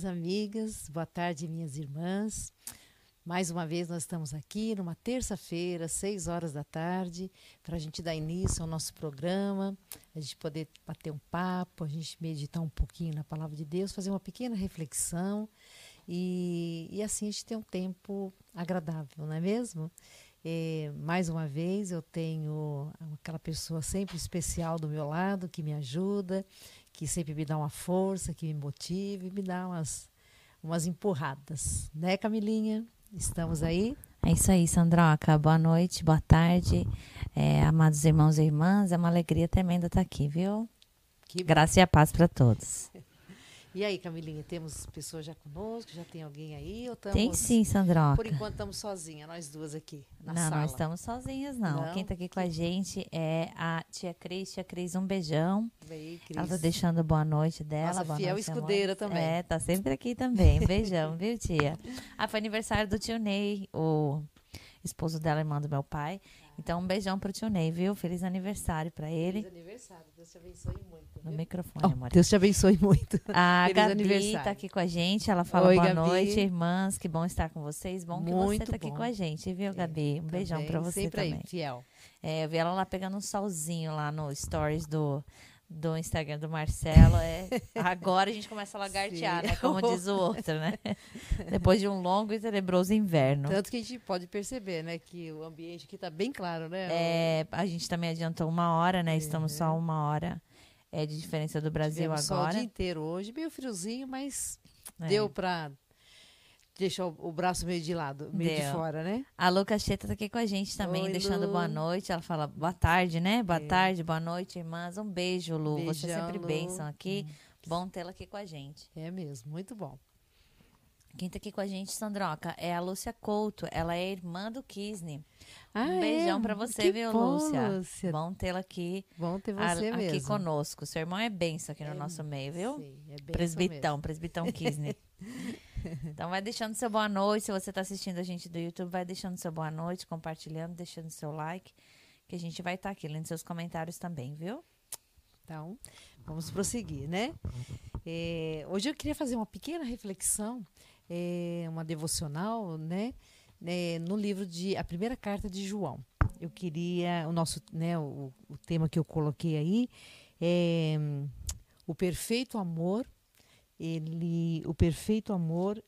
minhas amigas, boa tarde, minhas irmãs. Mais uma vez nós estamos aqui numa terça-feira, seis horas da tarde, para a gente dar início ao nosso programa, a gente poder bater um papo, a gente meditar um pouquinho na palavra de Deus, fazer uma pequena reflexão e, e assim a gente ter um tempo agradável, não é mesmo? É, mais uma vez eu tenho aquela pessoa sempre especial do meu lado que me ajuda, que sempre me dá uma força, que me motive, me dá umas, umas empurradas. Né, Camilinha? Estamos aí? É isso aí, Sandroca. Boa noite, boa tarde. É, amados irmãos e irmãs, é uma alegria tremenda estar aqui, viu? Que Graça e a paz para todos. E aí, Camilinha, temos pessoas já conosco? Já tem alguém aí? Ou tem sim, Sandroca. Por enquanto estamos sozinhas, nós duas aqui na não, sala. Não, estamos sozinhas, não. não. Quem está aqui com a gente é a tia Cris. Tia Cris, um beijão. Bem, Cris. Ela está deixando boa noite dela. Nossa, boa fiel noite, escudeira amor. também. É, tá sempre aqui também. Beijão, viu, tia? Ah, foi aniversário do tio Ney, o esposo dela, irmã do meu pai. Então, um beijão pro tio Ney, viu? Feliz aniversário para ele. Feliz aniversário. Deus te abençoe muito. No microfone, oh, amor. Deus te abençoe muito. A Feliz Gabi tá aqui com a gente. Ela fala Oi, boa Gabi. noite, irmãs. Que bom estar com vocês. Bom que muito você tá aqui com a gente, viu, Gabi? Um também, beijão para você sempre também. Aí, fiel. É, eu vi ela lá pegando um solzinho lá no stories do, do Instagram do Marcelo. É, agora a gente começa a lagartear, Sim. né? Como diz o outro, né? Depois de um longo e tenebroso inverno. Tanto que a gente pode perceber, né, que o ambiente aqui tá bem claro, né? É, a gente também adiantou uma hora, né? Estamos Uhum. só uma hora é, de diferença do Brasil Tivemos sol o agora. dia inteiro hoje, meio friozinho, mas É. deu pra deixar o, o braço meio de lado, meio de Deu. fora, né? A Lucas Cheta tá aqui com a gente também, Oi, deixando Lu. boa noite. Ela fala boa tarde, né? Boa É. tarde, boa noite, irmãs. Um beijo, Lu. Você Beijão, sempre Lu. bênção aqui. Bom tê-la aqui com a gente. É mesmo, muito bom. Quem tá aqui com a gente, Sandroca, é a Lúcia Couto. Ela é irmã do Kisney. Ah, um é? beijão pra você, Que viu, bom, Lúcia? Lúcia. Bom tê-la aqui, Bom ter a- você aqui mesmo. conosco. Seu irmão é benção aqui no É, nosso meio, viu? Sim, é bem Presbitão, presbitão Kisney. então vai deixando seu boa noite. Se você tá assistindo a gente do YouTube, vai deixando seu boa noite, compartilhando, deixando seu like. Que a gente vai estar aqui lendo seus comentários também, viu? Então, vamos prosseguir, né? É, hoje eu queria fazer uma pequena reflexão, é, uma devocional, né? Né, no livro de a primeira carta de João. Eu queria o nosso, né, o, o tema que eu coloquei aí é o perfeito amor. Ele, o perfeito amor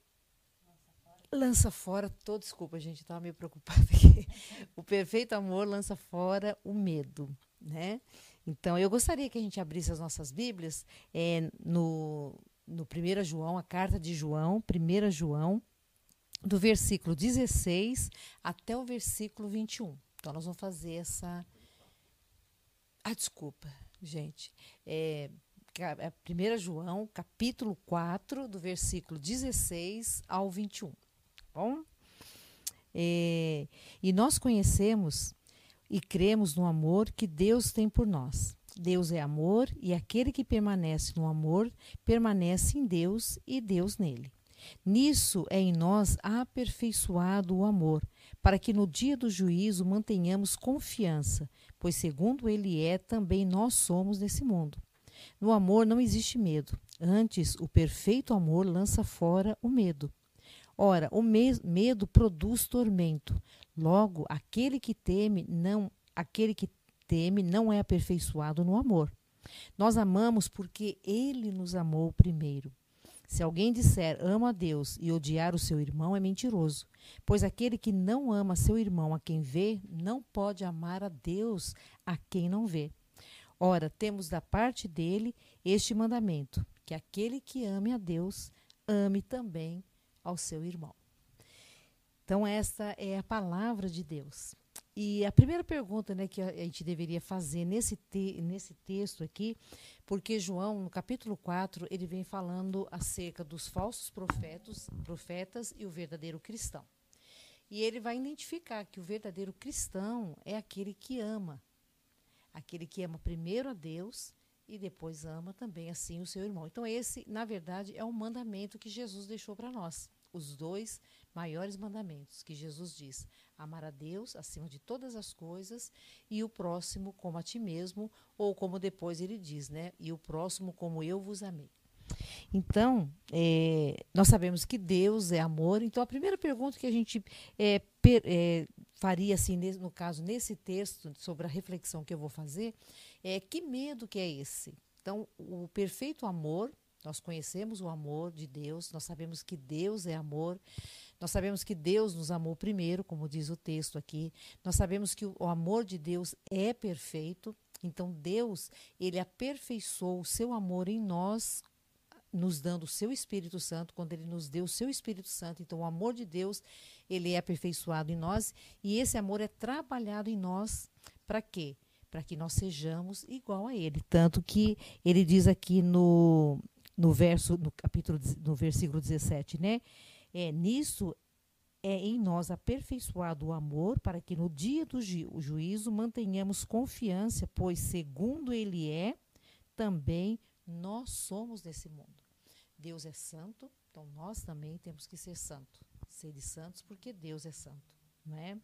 lança fora todo, desculpa, gente, estava meio preocupada aqui. O perfeito amor lança fora o medo, né? Então, eu gostaria que a gente abrisse as nossas Bíblias é, no, no 1 João, a carta de João, 1 João, do versículo 16 até o versículo 21. Então, nós vamos fazer essa. Ah, desculpa, gente. É, ca- é 1 João, capítulo 4, do versículo 16 ao 21. Tá Bom? É, e nós conhecemos e cremos no amor que Deus tem por nós. Deus é amor e aquele que permanece no amor permanece em Deus e Deus nele. Nisso é em nós aperfeiçoado o amor, para que no dia do juízo mantenhamos confiança, pois segundo ele é, também nós somos nesse mundo. No amor não existe medo, antes o perfeito amor lança fora o medo. Ora, o me- medo produz tormento. Logo, aquele que teme não, aquele que teme não é aperfeiçoado no amor. Nós amamos porque ele nos amou primeiro. Se alguém disser amo a Deus e odiar o seu irmão é mentiroso, pois aquele que não ama seu irmão a quem vê não pode amar a Deus a quem não vê. Ora, temos da parte dele este mandamento: que aquele que ame a Deus ame também ao seu irmão. Então, esta é a palavra de Deus. E a primeira pergunta né, que a gente deveria fazer nesse, te nesse texto aqui, porque João, no capítulo 4, ele vem falando acerca dos falsos profetas, profetas e o verdadeiro cristão. E ele vai identificar que o verdadeiro cristão é aquele que ama. Aquele que ama primeiro a Deus e depois ama também assim o seu irmão. Então, esse, na verdade, é o mandamento que Jesus deixou para nós. Os dois maiores mandamentos que Jesus diz: amar a Deus acima de todas as coisas e o próximo como a ti mesmo, ou como depois ele diz, né? E o próximo como eu vos amei. Então, é, nós sabemos que Deus é amor. Então, a primeira pergunta que a gente é, per, é, faria, assim, no caso, nesse texto, sobre a reflexão que eu vou fazer, é que medo que é esse? Então, o perfeito amor, nós conhecemos o amor de Deus, nós sabemos que Deus é amor, nós sabemos que Deus nos amou primeiro, como diz o texto aqui, nós sabemos que o amor de Deus é perfeito, então Deus, ele aperfeiçoou o seu amor em nós nos dando o seu Espírito Santo, quando ele nos deu o seu Espírito Santo. Então, o amor de Deus, ele é aperfeiçoado em nós e esse amor é trabalhado em nós para quê? Para que nós sejamos igual a ele. Tanto que ele diz aqui no, no verso, no capítulo, no versículo 17, né? É, nisso é em nós aperfeiçoado o amor, para que no dia do ju juízo mantenhamos confiança, pois segundo ele é, também nós somos nesse mundo. Deus é santo, então nós também temos que ser santo. Ser de santos porque Deus é santo, não é?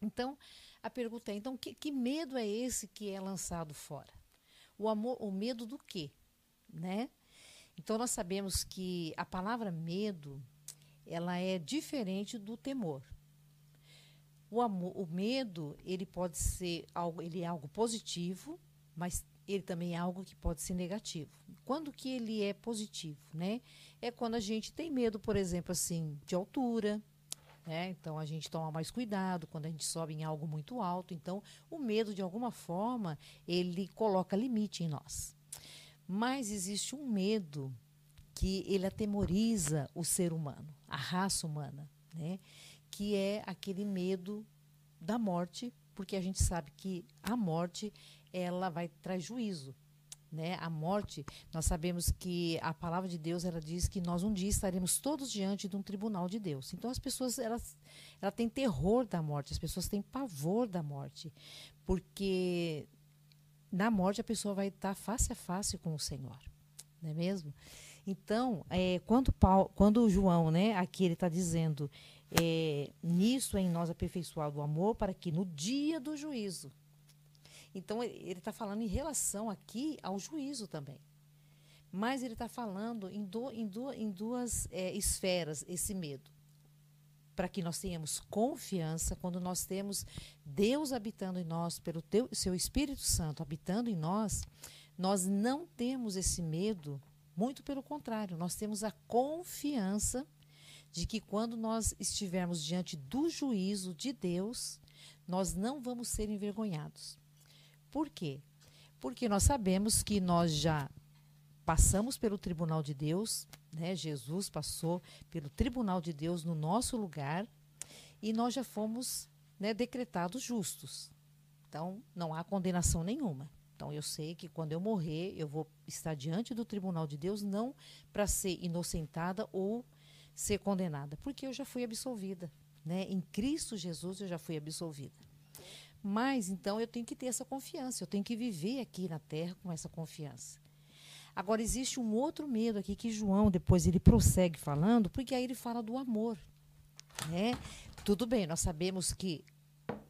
Então, a pergunta é, então, que, que medo é esse que é lançado fora? O amor, o medo do quê? Né? Então, nós sabemos que a palavra medo, ela é diferente do temor. O, amor, o medo, ele pode ser algo, ele é algo positivo, mas ele também é algo que pode ser negativo. Quando que ele é positivo, né? É quando a gente tem medo, por exemplo, assim, de altura, né? Então a gente toma mais cuidado quando a gente sobe em algo muito alto. Então, o medo de alguma forma, ele coloca limite em nós. Mas existe um medo que ele atemoriza o ser humano, a raça humana, né? Que é aquele medo da morte, porque a gente sabe que a morte ela vai traz juízo. Né? A morte, nós sabemos que a palavra de Deus ela diz que nós um dia estaremos todos diante de um tribunal de Deus. Então as pessoas elas, ela têm terror da morte, as pessoas têm pavor da morte, porque na morte a pessoa vai estar face a face com o Senhor, não é mesmo? Então, é, quando, Paulo, quando João, né, aqui ele está dizendo, é, nisso é em nós aperfeiçoado o amor, para que no dia do juízo então, ele está falando em relação aqui ao juízo também. Mas ele está falando em, do, em, do, em duas é, esferas esse medo. Para que nós tenhamos confiança, quando nós temos Deus habitando em nós, pelo teu, seu Espírito Santo habitando em nós, nós não temos esse medo, muito pelo contrário, nós temos a confiança de que quando nós estivermos diante do juízo de Deus, nós não vamos ser envergonhados. Por quê? Porque nós sabemos que nós já passamos pelo tribunal de Deus, né? Jesus passou pelo tribunal de Deus no nosso lugar e nós já fomos né, decretados justos. Então, não há condenação nenhuma. Então, eu sei que quando eu morrer, eu vou estar diante do tribunal de Deus, não para ser inocentada ou ser condenada, porque eu já fui absolvida. Né? Em Cristo Jesus, eu já fui absolvida. Mas então eu tenho que ter essa confiança, eu tenho que viver aqui na terra com essa confiança. Agora existe um outro medo aqui que João depois ele prossegue falando, porque aí ele fala do amor, né? Tudo bem, nós sabemos que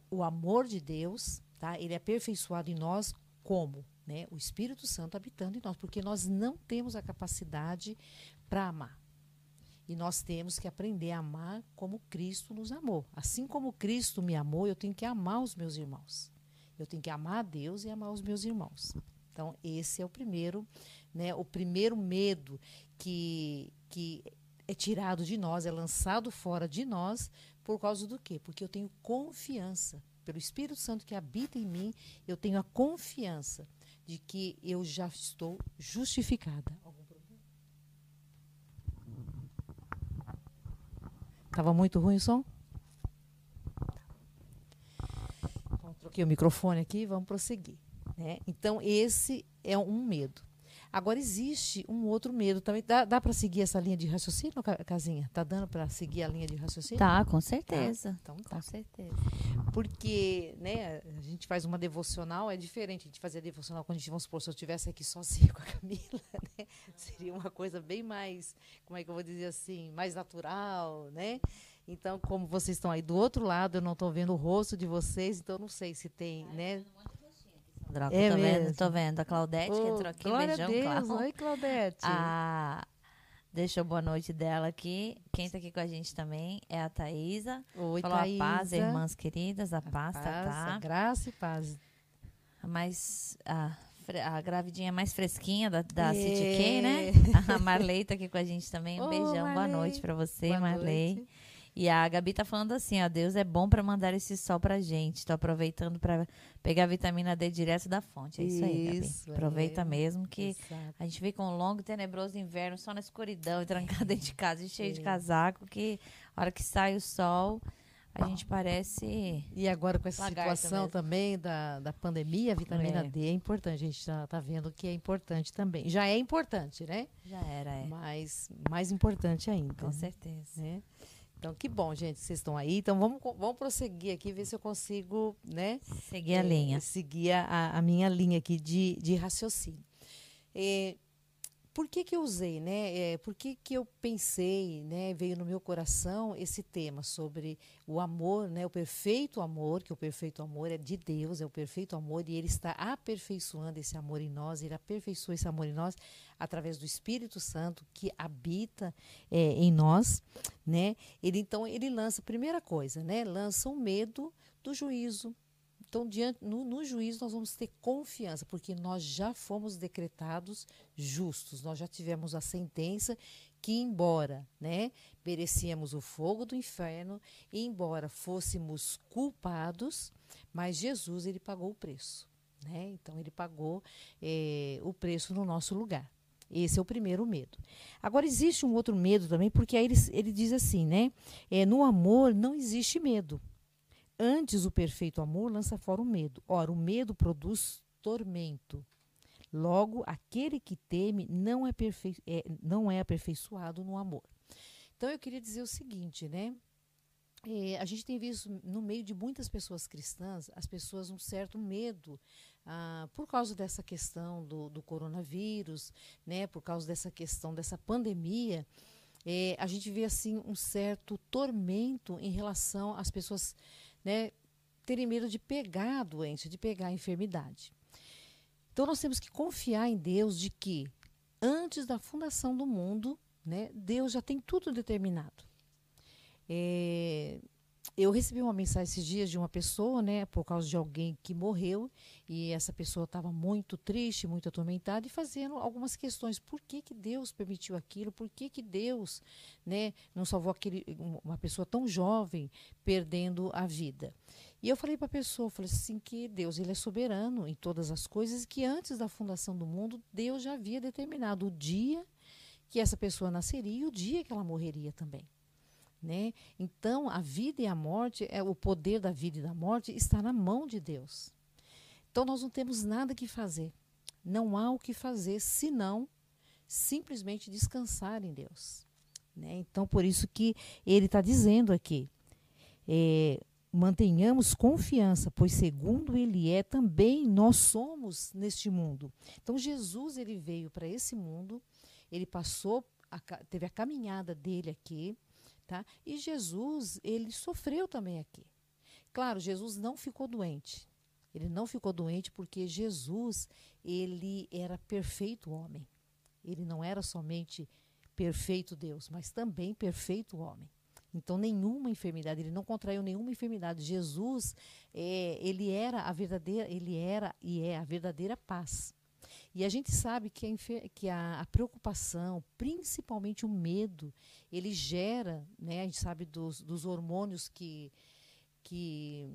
o amor de Deus, tá? Ele é aperfeiçoado em nós como, né? O Espírito Santo habitando em nós, porque nós não temos a capacidade para amar. E nós temos que aprender a amar como Cristo nos amou. Assim como Cristo me amou, eu tenho que amar os meus irmãos. Eu tenho que amar a Deus e amar os meus irmãos. Então, esse é o primeiro, né, o primeiro medo que, que é tirado de nós, é lançado fora de nós, por causa do quê? Porque eu tenho confiança. Pelo Espírito Santo que habita em mim, eu tenho a confiança de que eu já estou justificada. Estava muito ruim o som? Então, troquei o microfone aqui, vamos prosseguir. Né? Então, esse é um medo. Agora, existe um outro medo também. Dá, dá para seguir essa linha de raciocínio, Casinha? Tá dando para seguir a linha de raciocínio? Tá, com certeza. Tá? Então, tá. Com certeza. Porque né, a gente faz uma devocional, é diferente. A gente fazia devocional quando a gente, vamos supor, se eu estivesse aqui sozinha com a Camila, né? Seria uma coisa bem mais, como é que eu vou dizer assim, mais natural, né? Então, como vocês estão aí do outro lado, eu não estou vendo o rosto de vocês, então não sei se tem, né? Droca. É tô, vendo, mesmo? tô vendo. A Claudete que Ô, entrou aqui. glória Beijão, a Deus. Cláudia. Oi, Claudete. A... Deixa a boa noite dela aqui. Quem tá aqui com a gente também é a Thaísa. Oi, Falou a paz, irmãs queridas. A A paz, tá, paz, tá. graça e paz. A mais... A, a gravidinha mais fresquinha da, da. City K, né? A Marley tá aqui com a gente também. Um Ô, beijão. Boa Marley. noite pra você, Boa Marley. noite. E a Gabi tá falando assim, ó, Deus é bom pra mandar esse sol pra gente. Tô aproveitando pra pegar a vitamina D direto da fonte. É isso, aí, Gabi. Isso, Aproveita é. mesmo que Exato. a gente fica um longo e tenebroso inverno só na escuridão e trancado dentro de casa e cheio de É. casaco que a hora que sai o sol, a gente parece E agora com essa situação mesmo. também da, da pandemia, a vitamina É. D é importante. A gente já tá vendo que é importante também. Já é importante, né? já era, é. Mas mais importante ainda. Com certeza. né? Então, que bom, gente, vocês estão aí. Então, vamos, vamos prosseguir aqui, ver se eu consigo, né? Seguir a é, linha. Seguir a, a minha linha aqui de, de raciocínio. É, por que que eu usei, né? É, por que que eu pensei, né? Veio no meu coração esse tema sobre o amor, né? O perfeito amor, que o perfeito amor é de Deus, é o perfeito amor e Ele está aperfeiçoando esse amor em nós. Ele aperfeiçoa esse amor em nós através do Espírito Santo que habita é, em nós, né? Ele então ele lança primeira coisa, né? Lança o medo do juízo, então, diante, no, no juízo, nós vamos ter confiança, porque nós já fomos decretados justos, nós já tivemos a sentença que, embora né, merecíamos o fogo do inferno, e embora fôssemos culpados, mas Jesus ele pagou o preço. Né? Então, ele pagou eh, o preço no nosso lugar. Esse é o primeiro medo. Agora, existe um outro medo também, porque aí ele, ele diz assim, né? É, no amor não existe medo. Antes o perfeito amor lança fora o medo. Ora, o medo produz tormento. Logo, aquele que teme não é, perfe é, não é aperfeiçoado no amor. Então, eu queria dizer o seguinte, né? É, a gente tem visto no meio de muitas pessoas cristãs, as pessoas um certo medo ah, por causa dessa questão do, do coronavírus, né? Por causa dessa questão dessa pandemia, é, a gente vê assim um certo tormento em relação às pessoas né, terem medo de pegar a doença, de pegar a enfermidade. Então nós temos que confiar em Deus de que antes da fundação do mundo, né, Deus já tem tudo determinado. É, eu recebi uma mensagem esses dias de uma pessoa, né, por causa de alguém que morreu, e essa pessoa estava muito triste, muito atormentada e fazendo algumas questões. Por que, que Deus permitiu aquilo? Por que, que Deus né, não salvou aquele, um- uma pessoa tão jovem perdendo a vida? E eu falei para a pessoa, falei assim, que Deus ele é soberano em todas as coisas e que antes da fundação do mundo, Deus já havia determinado o dia que essa pessoa nasceria e o dia que ela morreria também. Né? Então, a vida e a morte, é o poder da vida e da morte está na mão de Deus. Então, nós não temos nada que fazer. Não há o que fazer senão simplesmente descansar em Deus. Né? Então, por isso que ele está dizendo aqui: é, mantenhamos confiança, pois segundo ele é, também nós somos neste mundo. Então, Jesus ele veio para esse mundo, ele passou, a teve a caminhada dele aqui, tá? E Jesus ele sofreu também aqui. Claro, Jesus não ficou doente. Ele não ficou doente porque Jesus ele era perfeito homem. Ele não era somente perfeito Deus, mas também perfeito homem. Então, nenhuma enfermidade, ele não contraiu nenhuma enfermidade. Jesus, é, ele era a verdadeira, ele era e é a verdadeira paz. E a gente sabe que a, que a, a preocupação, principalmente o medo, ele gera, né? A gente sabe dos, dos hormônios que, que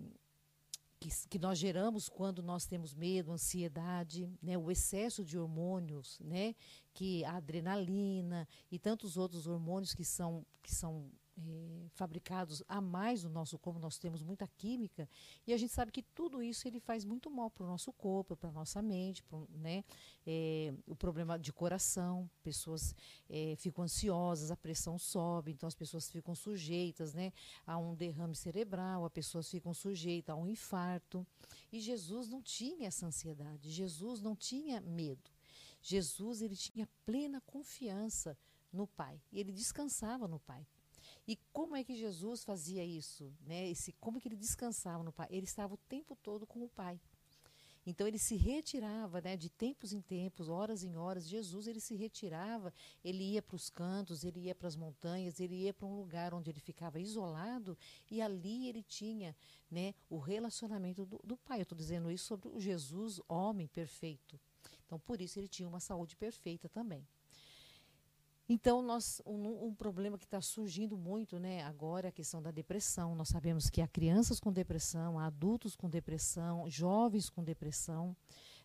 que, que nós geramos quando nós temos medo, ansiedade, né, o excesso de hormônios, né, que a adrenalina e tantos outros hormônios que são, que são eh, fabricados a mais no nosso corpo, nós temos muita química, e a gente sabe que tudo isso ele faz muito mal para o nosso corpo, para a nossa mente, pro, né, eh, o problema de coração, pessoas eh, ficam ansiosas, a pressão sobe, então as pessoas ficam sujeitas, né, a um derrame cerebral, as pessoas ficam sujeitas a um infarto. E Jesus não tinha essa ansiedade, Jesus não tinha medo. Jesus ele tinha plena confiança no Pai, e ele descansava no Pai. E como é que Jesus fazia isso? Né? Esse, como é que ele descansava no Pai? Ele estava o tempo todo com o Pai. Então ele se retirava, né, de tempos em tempos, horas em horas. Jesus ele se retirava, ele ia para os cantos, ele ia para as montanhas, ele ia para um lugar onde ele ficava isolado e ali ele tinha, né, o relacionamento do, do Pai. Eu estou dizendo isso sobre o Jesus, homem perfeito. Então por isso ele tinha uma saúde perfeita também. Então, nós, um, um problema que está surgindo muito né, agora é a questão da depressão. Nós sabemos que há crianças com depressão, há adultos com depressão, jovens com depressão,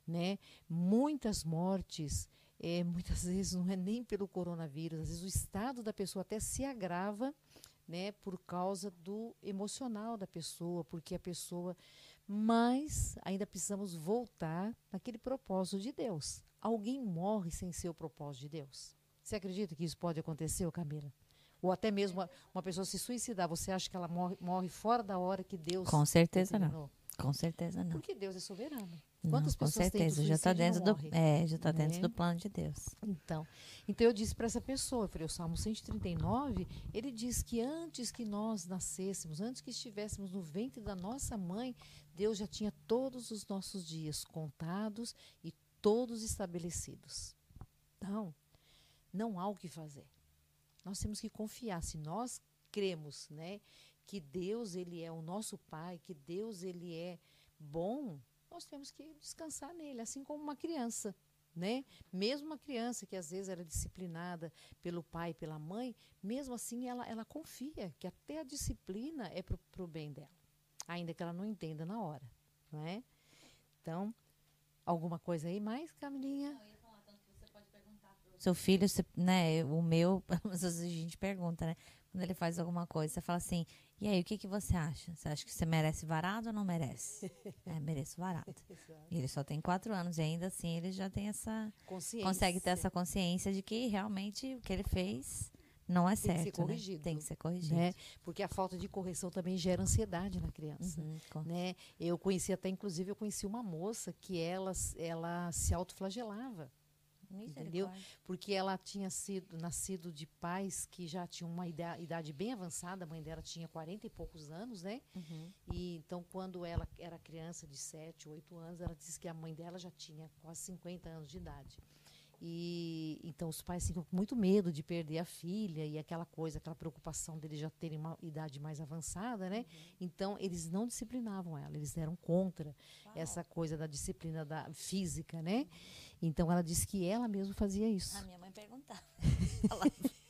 né, muitas mortes. É, muitas vezes não é nem pelo coronavírus, às vezes o estado da pessoa até se agrava né, por causa do emocional da pessoa, porque a pessoa. Mas ainda precisamos voltar naquele propósito de Deus. Alguém morre sem ser o propósito de Deus. Você acredita que isso pode acontecer, Camila? Ou até mesmo uma, uma, pessoa se suicidar, você acha que ela morre, morre fora da hora que Deus. Com certeza não. Com certeza não. Porque Deus é soberano. Quantas não, com pessoas certeza, já está dentro do é, já está dentro do plano de Deus. Então, então eu disse para essa pessoa, eu falei, o Salmo 139, ele diz que antes que nós nascêssemos, antes que estivéssemos no ventre da nossa mãe, Deus já tinha todos os nossos dias contados e todos estabelecidos. Então, não há o que fazer. Nós temos que confiar. Se nós cremos, né, que Deus ele é o nosso Pai, que Deus ele é bom, nós temos que descansar nele, assim como uma criança, né? Mesmo uma criança que às vezes era disciplinada pelo pai, pela mãe, mesmo assim ela, ela confia que até a disciplina é para o bem dela, ainda que ela não entenda na hora, não é? Então, alguma coisa aí mais, Camilinha? Não, seu filho, né, o meu, às vezes a gente pergunta, né, quando ele faz alguma coisa, você fala assim, e aí, o que, que você acha? Você acha que você merece varado ou não merece? é, mereço varado. E ele só tem quatro anos e ainda assim ele já tem essa... Consegue ter essa consciência de que realmente o que ele fez não é tem certo. Tem que ser corrigido. Né? Tem que ser corrigido. Né? Porque a falta de correção também gera ansiedade na criança. Uhum, né? Eu conheci até, inclusive, eu conheci uma moça que ela, ela se autoflagelava entendeu? Porque ela tinha sido nascido de pais que já tinham uma idade bem avançada, a mãe dela tinha 40 e poucos anos, né? Uhum. E então quando ela era criança de 7, 8 anos, ela disse que a mãe dela já tinha quase 50 anos de idade. E então os pais ficam com muito medo de perder a filha e aquela coisa, aquela preocupação deles já terem uma idade mais avançada, né? Uhum. Então eles não disciplinavam ela, eles eram contra Uau. essa coisa da disciplina da física, né? Uhum. Então ela disse que ela mesma fazia isso. A minha mãe perguntava.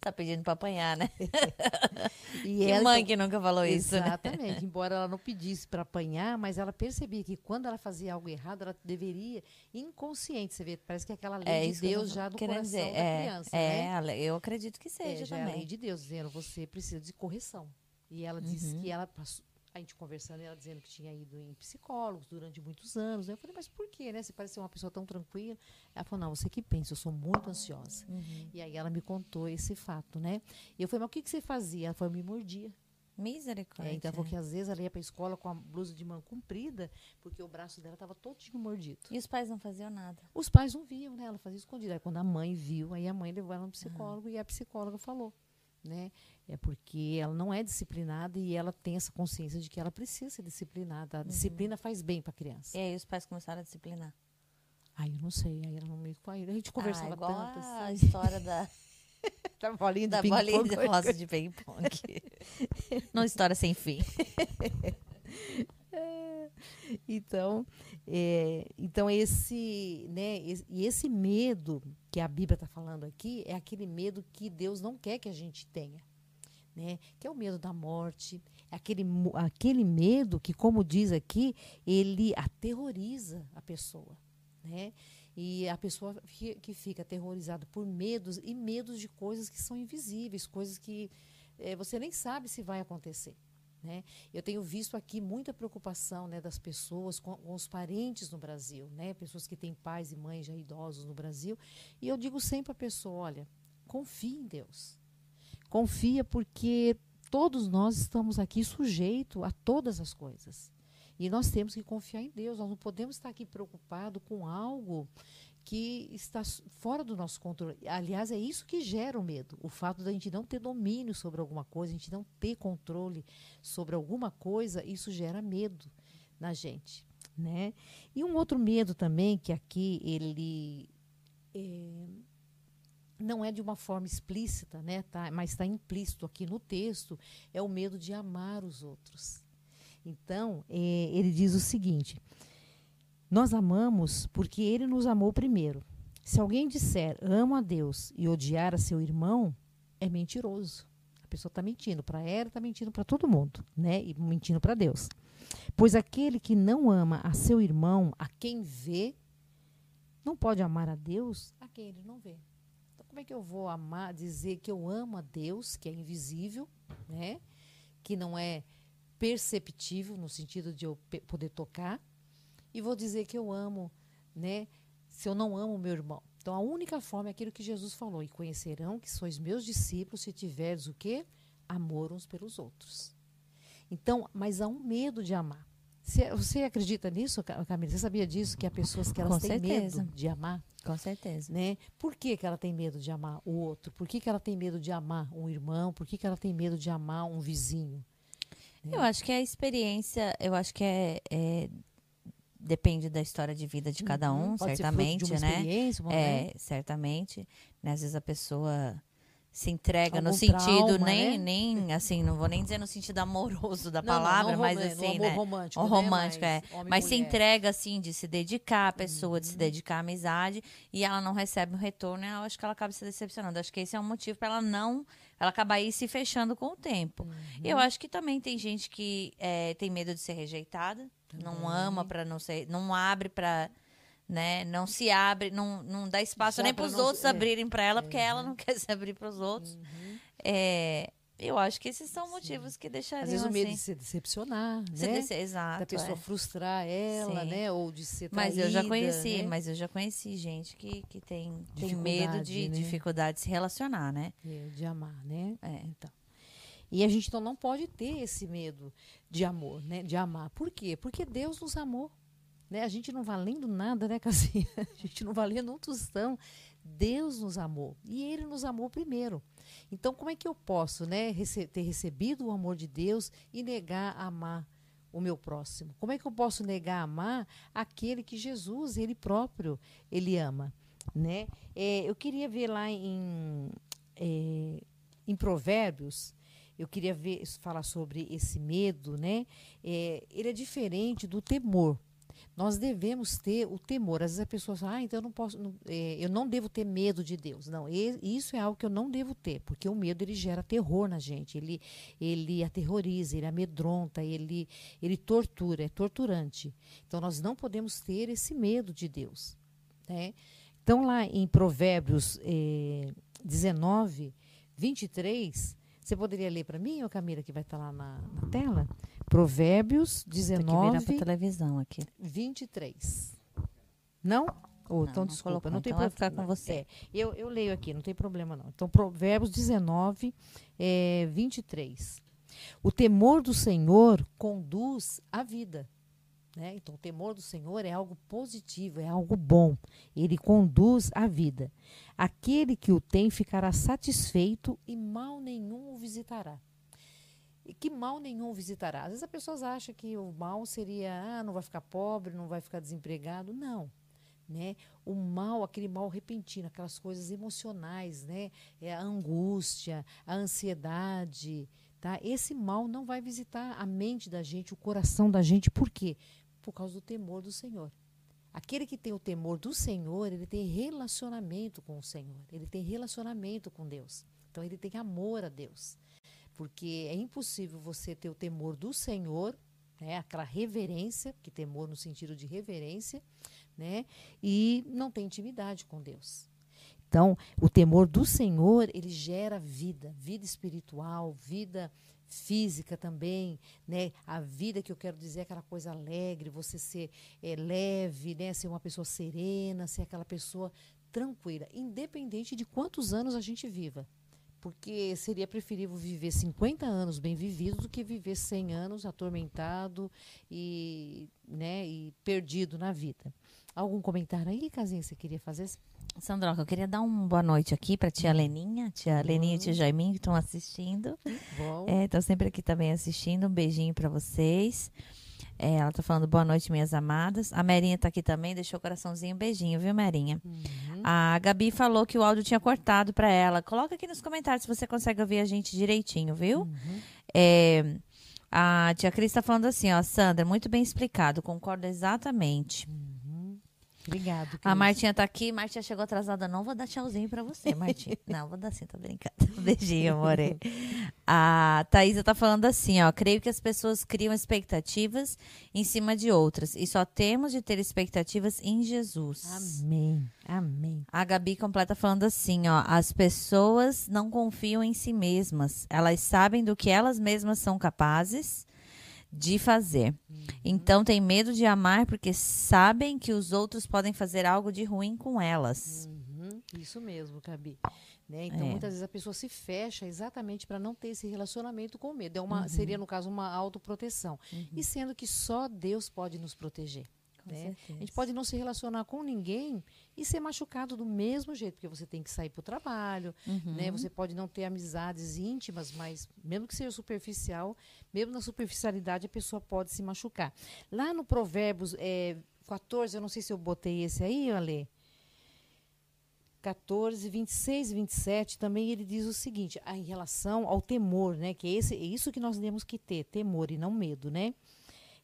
Tá pedindo para apanhar, né? e que ela, mãe então, que nunca falou isso, né? Exatamente. Né? Embora ela não pedisse para apanhar, mas ela percebia que quando ela fazia algo errado, ela deveria, inconsciente, você vê, parece que é aquela lei é, de Deus já no coração dizer. da é, criança, é, né? eu acredito que seja é, também. É a lei de Deus, dizendo, você precisa de correção. E ela uhum. disse que ela passou, a gente conversando, ela dizendo que tinha ido em psicólogos durante muitos anos. Eu falei, mas por quê, né? Você parece ser uma pessoa tão tranquila. Ela falou, não, você que pensa, eu sou muito ansiosa. Uhum. E aí ela me contou esse fato, né? E eu falei, mas o que, que você fazia? Ela falou, eu me mordia. Misericórdia. É, então, ela falou que às vezes ela ia para a escola com a blusa de mão comprida, porque o braço dela estava todinho mordido. E os pais não faziam nada? Os pais não viam, né? Ela fazia escondido. Aí quando a mãe viu, aí a mãe levou ela no psicólogo uhum. e a psicóloga falou, né? É porque ela não é disciplinada e ela tem essa consciência de que ela precisa ser disciplinada. A uhum. disciplina faz bem para a criança. E aí os pais começaram a disciplinar? Ai, eu não sei. Aí ela não me. A gente conversava ah, igual tanto. Assim. A história da. da bolinha da de bolinha de rosa de ping-pong. não história sem fim. então, é, então esse, né, esse, e esse medo que a Bíblia está falando aqui é aquele medo que Deus não quer que a gente tenha né? Que é o medo da morte, é aquele, aquele medo que, como diz aqui, ele aterroriza a pessoa, né? E a pessoa que, fica aterrorizada por medos e medos de coisas que são invisíveis, coisas que é, você nem sabe se vai acontecer. Né? Eu tenho visto aqui muita preocupação né, das pessoas com, com, os parentes no Brasil, né? pessoas que têm pais e mães já idosos no Brasil. E eu digo sempre à pessoa: olha, confie em Deus. Confia porque todos nós estamos aqui sujeitos a todas as coisas. E nós temos que confiar em Deus. Nós não podemos estar aqui preocupados com algo que está fora do nosso controle. Aliás, é isso que gera o medo. O fato da gente não ter domínio sobre alguma coisa, a gente não ter controle sobre alguma coisa, isso gera medo na gente. né? E um outro medo também que aqui ele é, não é de uma forma explícita, né? Tá, mas está implícito aqui no texto é o medo de amar os outros. Então é, ele diz o seguinte: nós amamos porque ele nos amou primeiro. Se alguém disser amo a Deus e odiar a seu irmão, é mentiroso. A pessoa está mentindo para ela, está mentindo para todo mundo, né? E mentindo para Deus. Pois aquele que não ama a seu irmão, a quem vê, não pode amar a Deus a quem ele não vê. Então, como é que eu vou amar, dizer que eu amo a Deus, que é invisível, né? Que não é perceptível no sentido de eu poder tocar, e vou dizer que eu amo, né? Se eu não amo meu irmão. Então a única forma é aquilo que Jesus falou: "E conhecerão que sois meus discípulos se tiverdes o quê? Amor uns pelos outros". Então, mas há um medo de amar. Você, você acredita nisso, Camila? Você sabia disso que há pessoas que elas Com têm certeza. medo de amar? Com certeza. Né? Por que, que ela tem medo de amar o outro? Por que, que ela tem medo de amar um irmão? Por que, que ela tem medo de amar um vizinho? Eu acho que é a experiência, eu acho que é, é- depende da história de vida de cada um, Uhum. Ser fruto certamente, né? experiência, uma- É, certamente. Né? Às vezes a pessoa se entrega no Algum sentido trauma, nem né? nem assim, não vou nem dizer no sentido amoroso da Não, não, palavra, não mas no assim, amor né? romântico, O né? romântico, Mas é. Mas se entrega assim de se dedicar à pessoa, Uhum. de se dedicar à amizade e ela não recebe um retorno, eu acho que ela acaba se decepcionando. Acho que esse é um motivo para ela não, ela acabar aí se fechando com o tempo. Uhum. Eu acho que também tem gente que é, tem medo de ser rejeitada, não Também. ama para não ser, não abre para né, não se abre, não, não dá espaço Já nem para os não- outros é. abrirem para ela, porque ela Uhum. não quer se abrir para os outros. Uhum. É, eu acho que esses são motivos que deixariam Às vezes o medo assim, de se decepcionar, se né? desse- exato, da pessoa é. frustrar ela, Sim. né? Ou de ser Mas eu já traída, conheci, né? mas eu já conheci gente que, que tem, tem medo de Dificuldade, né? dificuldade de se relacionar, né? É, de amar, né? É. Então. E a gente então não pode ter esse medo de amor, né? De amar. Por quê? Porque Deus nos amou. Né? A gente não valendo nada, né, Casinha? A gente não valendo um tostão. Deus nos amou. E Ele nos amou primeiro. Então, como é que eu posso né, ter recebido o amor de Deus e negar amar o meu próximo? Como é que eu posso negar amar aquele que Jesus, Ele próprio, Ele ama? Né? É, eu queria ver lá em, é, em Provérbios, eu queria ver, falar sobre esse medo, né? É, ele é diferente do temor. Nós devemos ter o temor. Às vezes a pessoa fala, ah, então eu não posso, não, é, eu não devo ter medo de Deus. Não, isso é algo que eu não devo ter, porque o medo ele gera terror na gente. Ele, ele aterroriza, ele amedronta, ele, ele tortura, é torturante. Então nós não podemos ter esse medo de Deus, né? Então lá em Provérbios eh, 19, 23, você poderia ler para mim, ô Camila, que vai estar lá na, na tela? Provérbios Tem que virar 19, pra televisão aqui. 23. Não? Ou Não, então, não desculpa, colocou, não tem então problema. ficar com você. É, eu, eu leio aqui, não tem problema não. Então, Provérbios 19, é, 23. O temor do Senhor conduz à vida. Né? Então, o temor do Senhor é algo positivo, é algo bom. Ele conduz à vida. Aquele que o tem ficará satisfeito e mal nenhum o visitará. E que mal nenhum visitará. Às vezes as pessoas acham que o mal seria, ah, não vai ficar pobre, não vai ficar desempregado. Não. Né? O mal, aquele mal repentino, aquelas coisas emocionais, né? É a angústia, a ansiedade, tá? Esse mal não vai visitar a mente da gente, o coração da gente, por quê? Por causa do temor do Senhor. Aquele que tem o temor do Senhor, ele tem relacionamento com o Senhor, ele tem relacionamento com Deus. Então ele tem amor a Deus. Porque é impossível você ter o temor do Senhor, né, aquela reverência, que temor no sentido de reverência, né, e não ter intimidade com Deus. Então, o temor do Senhor, ele gera vida, vida espiritual, vida física também, né? A vida que eu quero dizer é aquela coisa alegre, você ser é, leve, né? Ser uma pessoa serena, ser aquela pessoa tranquila, independente de quantos anos a gente viva. Porque seria preferível viver 50 anos bem vivido do que viver 100 anos atormentado e, né, e perdido na vida. Algum comentário aí, Casinha, você queria fazer? Sandroca, eu queria dar uma boa noite aqui pra tia Leninha, tia Leninha e tia Jaiminho que estão assistindo. Bom. É, estão sempre aqui também assistindo. Um beijinho pra vocês. É, ela tá falando boa noite, minhas amadas. A Merinha tá aqui também, deixou o coraçãozinho, um beijinho, viu, Merinha? Uhum. A Gabi falou que o áudio tinha cortado para ela. Coloca aqui nos comentários se você consegue ouvir a gente direitinho, viu? Uhum. É, a tia Cris tá falando assim, ó, Sandra, muito bem explicado, concordo exatamente. Uhum. Obrigado. A. Martinha tá aqui, Martinha chegou atrasada, não vou dar tchauzinho pra você, Martinha. não, vou dar sim, tô brincando. Beijinho, amore. A Thaisa tá falando assim, ó, creio que as pessoas criam expectativas em cima de outras e só temos de ter expectativas em Jesus. Amém. Amém. A Gabi completa falando assim, ó, as pessoas não confiam em si mesmas, elas sabem do que elas mesmas são capazes de fazer. Então tem medo de amar porque sabem que os outros podem fazer algo de ruim com elas. Uhum, Isso mesmo, Gabi. Né? Então, É. muitas vezes a pessoa se fecha exatamente para não ter esse relacionamento com medo. É uma, Uhum. Seria, no caso, uma autoproteção. E sendo que só Deus pode nos proteger. Né? A gente pode não se relacionar com ninguém e ser machucado do mesmo jeito, porque você tem que sair para o trabalho, Uhum. né? Você pode não ter amizades íntimas, mas mesmo que seja superficial, mesmo na superficialidade a pessoa pode se machucar. Lá no Provérbios é, 14, eu não sei se eu botei esse aí, Ale. 14, 26 e 27, também ele diz o seguinte, em relação ao temor, né? Que é, esse, é isso que nós temos que ter, temor e não medo, né?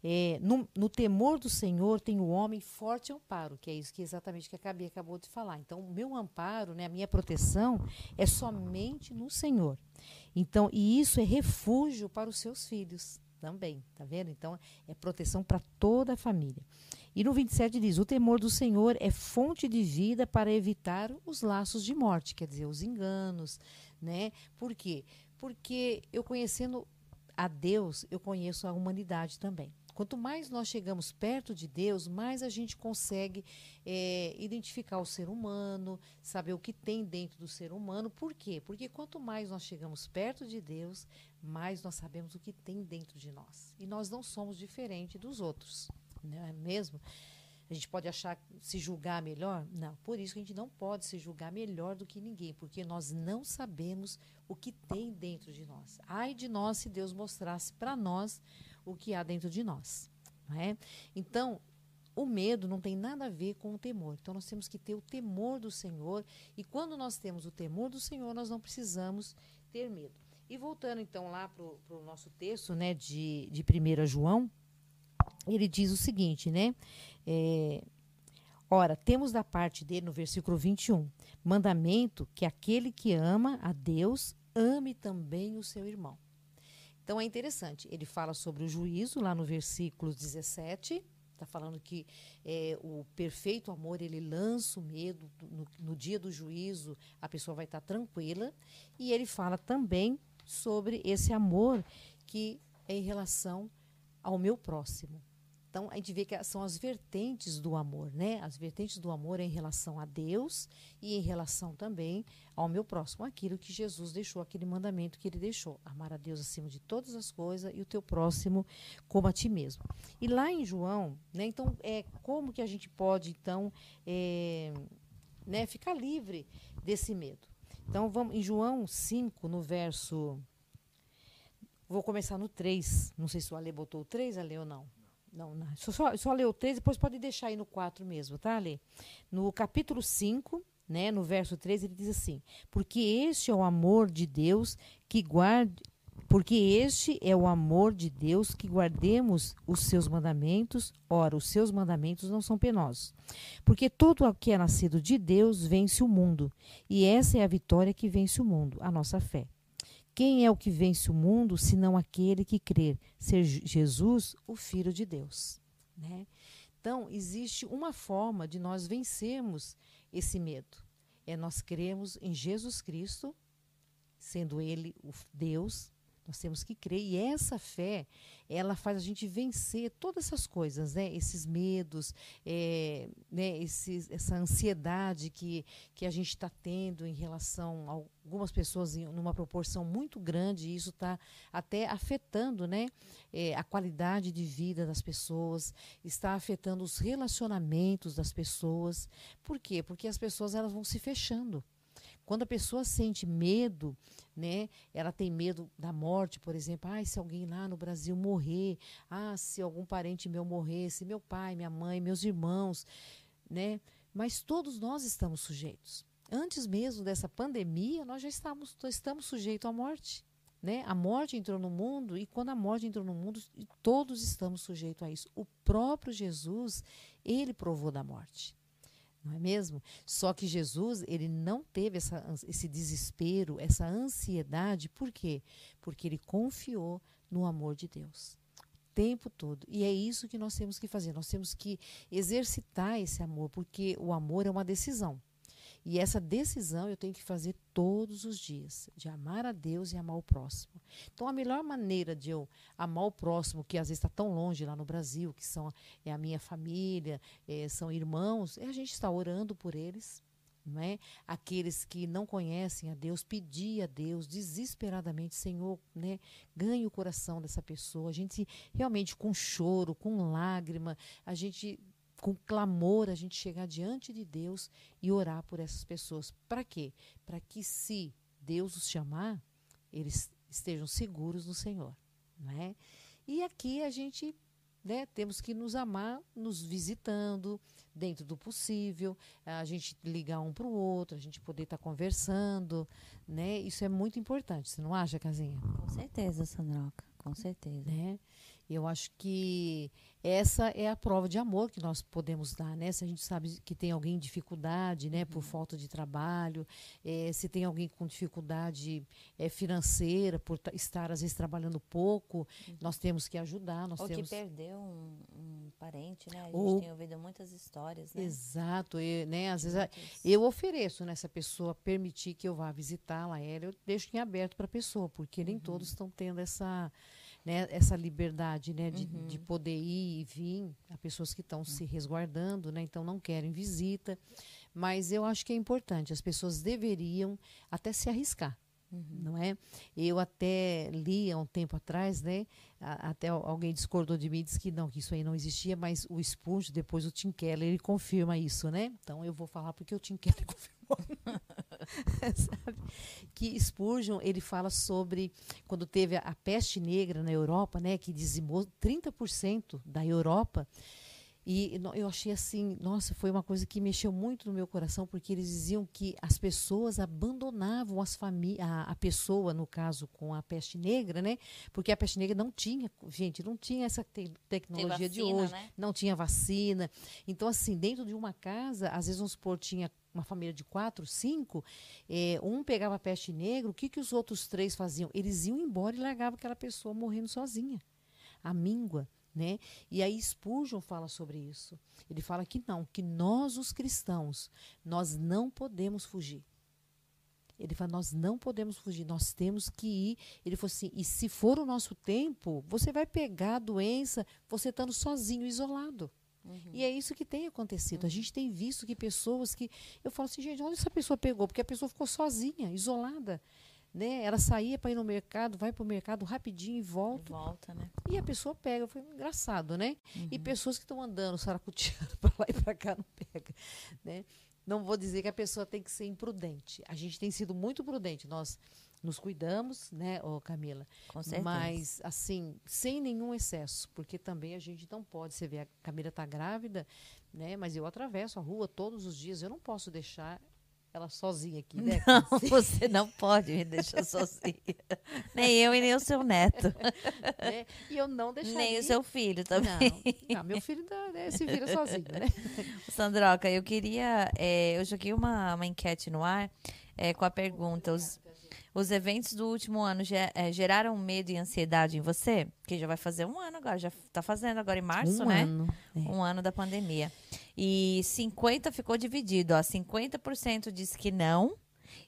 É, no, no temor do Senhor tem o homem forte amparo, que é isso que exatamente que a Gabi acabou de falar. Então, o meu amparo, né, a minha proteção é somente no Senhor. Então, e isso é refúgio para os seus filhos também, tá vendo? Então, é proteção para toda a família. E no 27 diz: O temor do Senhor é fonte de vida para evitar os laços de morte, quer dizer, os enganos, né? Por quê? Porque eu conhecendo a Deus, eu conheço a humanidade também. Quanto mais nós chegamos perto de Deus, mais a gente consegue é, identificar o ser humano, saber o que tem dentro do ser humano. Por quê? Porque quanto mais nós chegamos perto de Deus, mais nós sabemos o que tem dentro de nós. E nós não somos diferentes dos outros, não é mesmo? A gente pode achar, se julgar melhor? Não. Por isso que a gente não pode se julgar melhor do que ninguém, porque nós não sabemos o que tem dentro de nós. Ai de nós se Deus mostrasse para nós o que há dentro de nós. Não é? Então, o medo não tem nada a ver com o temor. Então, nós temos que ter o temor do Senhor. E quando nós temos o temor do Senhor, nós não precisamos ter medo. E voltando então lá para o nosso texto né, de, de 1 João, ele diz o seguinte, né? É, Ora, temos da parte dele, no versículo 21, mandamento que aquele que ama a Deus ame também o seu irmão. Então é interessante, ele fala sobre o juízo lá no versículo 17, está falando que é, o perfeito amor ele lança o medo, no, no dia do juízo a pessoa vai estar tranquila, e ele fala também sobre esse amor que é em relação ao meu próximo. Então, a gente vê que são as vertentes do amor, né? As vertentes do amor em relação a Deus e em relação também ao meu próximo, aquilo que Jesus deixou, aquele mandamento que ele deixou: amar a Deus acima de todas as coisas e o teu próximo como a ti mesmo. E lá em João, né? Então, é como que a gente pode então é, né, ficar livre desse medo? Então, vamos em João 5, no verso Vou começar no 3. Não sei se o Ale botou o 3, Ale ou não. Não, não. Só, só, leu o 3, depois pode deixar aí no 4 mesmo, tá, Ale? No capítulo 5, né, no verso 3, ele diz assim: Porque este é o amor de Deus que guarde. Porque este é o amor de Deus que guardemos os seus mandamentos. Ora, os seus mandamentos não são penosos. Porque todo o que é nascido de Deus vence o mundo. E essa é a vitória que vence o mundo, a nossa fé. Quem é o que vence o mundo, senão aquele que crer ser Jesus, o Filho de Deus? Né? Então, existe uma forma de nós vencermos esse medo. É nós crermos em Jesus Cristo, sendo Ele o Deus, nós temos que crer. E essa fé, ela faz a gente vencer todas essas coisas, né? Esses medos, é, né? Esses, essa ansiedade que, que a gente está tendo em relação a algumas pessoas em numa proporção muito grande. E isso está até afetando, né? É, a qualidade de vida das pessoas, está afetando os relacionamentos das pessoas. Por quê? Porque as pessoas elas vão se fechando. Quando a pessoa sente medo, né? Ela tem medo da morte, por exemplo. Ah, se alguém lá no Brasil morrer, ah, se algum parente meu morrer, se meu pai, minha mãe, meus irmãos, né? Mas todos nós estamos sujeitos. Antes mesmo dessa pandemia, nós já estamos, estamos sujeitos à morte. Né? A morte entrou no mundo e quando a morte entrou no mundo, todos estamos sujeitos a isso. O próprio Jesus, ele provou da morte. Não é mesmo? Só que Jesus, ele não teve essa, esse desespero, essa ansiedade. Por quê? Porque ele confiou no amor de Deus o tempo todo. E é isso que nós temos que fazer. Nós temos que exercitar esse amor, porque o amor é uma decisão. E essa decisão eu tenho que fazer todos os dias, de amar a Deus e amar o próximo. Então, a melhor maneira de eu amar o próximo, que às vezes está tão longe lá no Brasil, que são é a minha família, é, são irmãos, é a gente estar orando por eles. Não é? Aqueles que não conhecem a Deus, pedir a Deus desesperadamente, Senhor, né? ganhe o coração dessa pessoa. A gente realmente com choro, com lágrima, a gente com clamor, a gente chegar diante de Deus e orar por essas pessoas. Para quê? Para que se Deus os chamar, eles estejam seguros no Senhor. Né? E aqui a gente né, temos que nos amar, nos visitando, dentro do possível, a gente ligar um para o outro, a gente poder estar tá conversando, né? Isso é muito importante, você não acha, Casinha? Com certeza, Sandroca, com certeza. Né? Eu acho que essa é a prova de amor que nós podemos dar, né? Se a gente sabe que tem alguém em dificuldade, né, por uhum. falta de trabalho, é, se tem alguém com dificuldade é, financeira, por estar às vezes trabalhando pouco, uhum. nós temos que ajudar. Nós Ou temos... que perdeu um, um parente, né? A gente Ou... tem ouvido muitas histórias, né? Exato, e, né? Às vezes eu ofereço nessa pessoa permitir que eu vá visitá-la, ela, eu deixo em aberto para a pessoa, porque nem uhum. todos estão tendo essa né, essa liberdade né, de, uhum. de poder ir e vir. Há pessoas que estão uhum. se resguardando, né, então não querem visita. Mas eu acho que é importante, as pessoas deveriam até se arriscar. Uhum. Não é? Eu até li há um tempo atrás, né? até alguém discordou de mim disse que não, que isso aí não existia, mas o Spurgeon, depois o Tim Keller, ele confirma isso, né? Então eu vou falar porque o Tim Keller confirmou. Sabe? Que Spurgeon, ele fala sobre quando teve a, a peste negra na Europa, né, que dizimou 30% da Europa, e eu achei assim, nossa, foi uma coisa que mexeu muito no meu coração, porque eles diziam que as pessoas abandonavam as famílias, a, a, pessoa, no caso, com a peste negra, né? Porque a peste negra não tinha, gente, não tinha essa te tecnologia vacina, de hoje, né? não tinha vacina. Então, assim, dentro de uma casa, às vezes, vamos supor, tinha uma família de quatro, cinco, é, um pegava peste negra, o que, que os outros três faziam? Eles iam embora e largavam aquela pessoa morrendo sozinha. A míngua. Né? E aí Spurgeon fala sobre isso. Ele fala que não, que nós os cristãos, nós não podemos fugir. Ele fala, nós não podemos fugir, nós temos que ir. Ele falou assim, e se for o nosso tempo, você vai pegar a doença você estando sozinho, isolado. Uhum. E é isso que tem acontecido. Uhum. A gente tem visto que pessoas que. Eu falo assim, gente, onde essa pessoa pegou? Porque a pessoa ficou sozinha, isolada né? Ela saía para ir no mercado, vai para o mercado rapidinho e volta. E volta, né? E a pessoa pega. Foi engraçado, né? Uhum. E pessoas que estão andando, saracuteando para lá e para cá, não pega, né? Não vou dizer que a pessoa tem que ser imprudente. A gente tem sido muito prudente. Nós nos cuidamos, né, ô Camila? Com certeza. Mas, assim, sem nenhum excesso, porque também a gente não pode. Você vê, a Camila está grávida, né? Mas eu atravesso a rua todos os dias. Eu não posso deixar ela sozinha aqui, né? Não, você não pode me deixar sozinha. nem eu e nem o seu neto. É, e eu não deixaria. Nem o seu filho também. Não, não meu filho né, se vira sozinho, né? Sandroca, eu queria... É, eu joguei uma, uma enquete no ar é, com a pergunta... Os, os eventos do último ano é, geraram medo e ansiedade em você? Que já vai fazer um ano agora, já está fazendo agora em março, um né? Ano. É. Um ano da pandemia. E 50 ficou dividido, ó. 50% disse que não